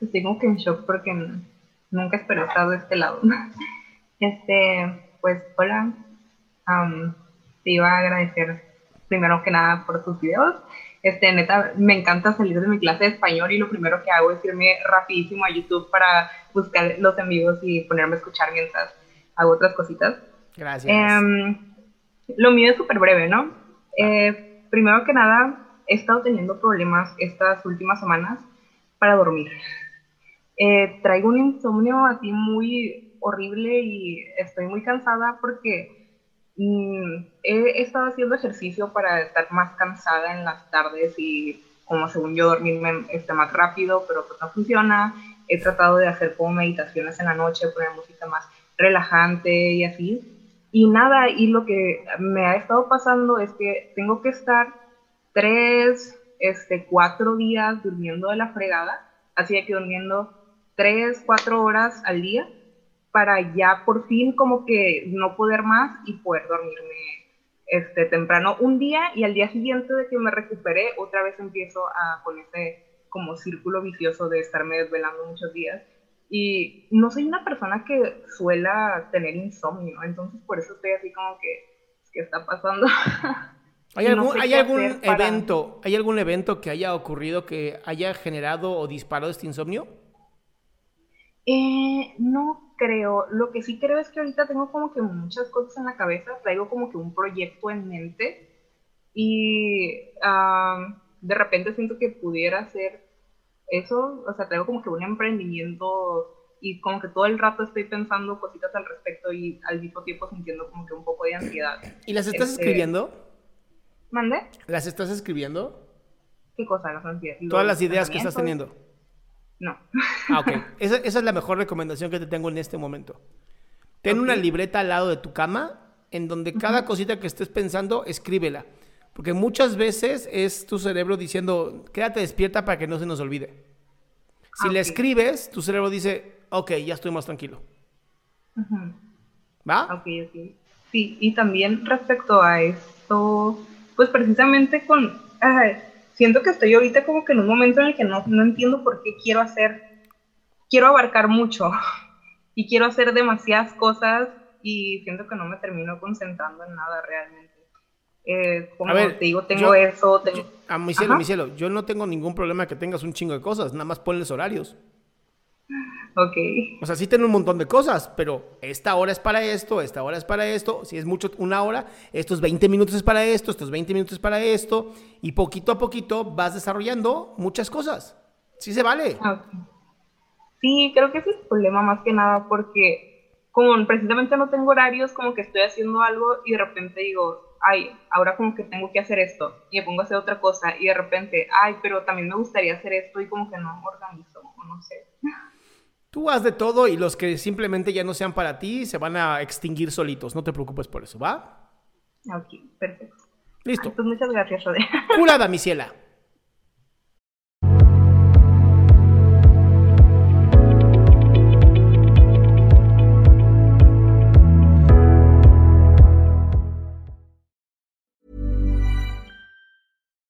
Estoy como que en shock porque nunca esperé estar de este lado. Este, pues, hola. Am, te iba a agradecer primero que nada por tus videos. Este, neta, me encanta salir de mi clase de español y lo primero que hago es irme rapidísimo a YouTube para buscar los en vivos y ponerme a escuchar mientras hago otras cositas. Gracias. Em, lo mío es súper breve, ¿no? Eh, primero que nada, he estado teniendo problemas estas últimas semanas para dormir. Eh, traigo un insomnio así muy horrible y estoy muy cansada porque mm, he estado haciendo ejercicio para estar más cansada en las tardes y como según yo dormirme este, más rápido, pero pues no funciona. He tratado de hacer como meditaciones en la noche, poner música más relajante y así. Y nada, y lo que me ha estado pasando es que tengo que estar tres, este, cuatro días durmiendo de la fregada, así de que durmiendo tres, cuatro horas al día para ya por fin como que no poder más y poder dormirme este, temprano un día y al día siguiente de que me recuperé otra vez empiezo a con ese como círculo vicioso de estarme desvelando muchos días y no soy una persona que suela tener insomnio, entonces por eso estoy así como que, ¿qué está pasando? ¿Hay no algún, hay algún para- evento, hay algún evento que haya ocurrido que haya generado o disparado este insomnio? Eh, no creo. Lo que sí creo es que ahorita tengo como que muchas cosas en la cabeza, traigo como que un proyecto en mente y am, de repente siento que pudiera hacer eso, o sea, traigo como que un emprendimiento y como que todo el rato estoy pensando cositas al respecto y al mismo tiempo sintiendo como que un poco de ansiedad. ¿Y las estás Este, escribiendo? ¿Mande? ¿Las estás escribiendo? ¿Qué cosa? Las ansiedades. Todas las ideas que estás teniendo. No. Ah, ok. Esa, esa es la mejor recomendación que te tengo en este momento. Ten una libreta al lado de tu cama en donde cada cosita que estés pensando, escríbela. Porque muchas veces es tu cerebro diciendo, quédate despierta para que no se nos olvide. Si Ah, le ok. escribes, tu cerebro dice, ok, ya estoy más tranquilo. ¿Va? Ok, ok. Sí, y también respecto a esto, pues precisamente con, ay, siento que estoy ahorita como que en un momento en el que no, no entiendo por qué quiero hacer, quiero abarcar mucho y quiero hacer demasiadas cosas y siento que no me termino concentrando en nada realmente. Eh, como A ver, te digo, tengo yo- eso, tengo... Yo- a mi cielo, Ajá. mi cielo, yo no tengo ningún problema que tengas un chingo de cosas, nada más ponles horarios. Ok, O sea, sí tienen un montón de cosas, pero esta hora es para esto, esta hora es para esto, si es mucho una hora, estos 20 minutos es para esto, estos 20 minutos es para esto, y poquito a poquito vas desarrollando muchas cosas. Sí se vale. Ah, ok. Sí, creo que ese es el problema más que nada porque como precisamente no tengo horarios, como que estoy haciendo algo y de repente digo, ay, ahora como que tengo que hacer esto y me pongo a hacer otra cosa y de repente, ay, pero también me gustaría hacer esto y como que no me organizo, o no sé. Tú haz de todo y los que simplemente ya no sean para ti se van a extinguir solitos, no te preocupes por eso, ¿va? Ok, perfecto. Listo. Pues muchas gracias, Rode. Culada, mi ciela.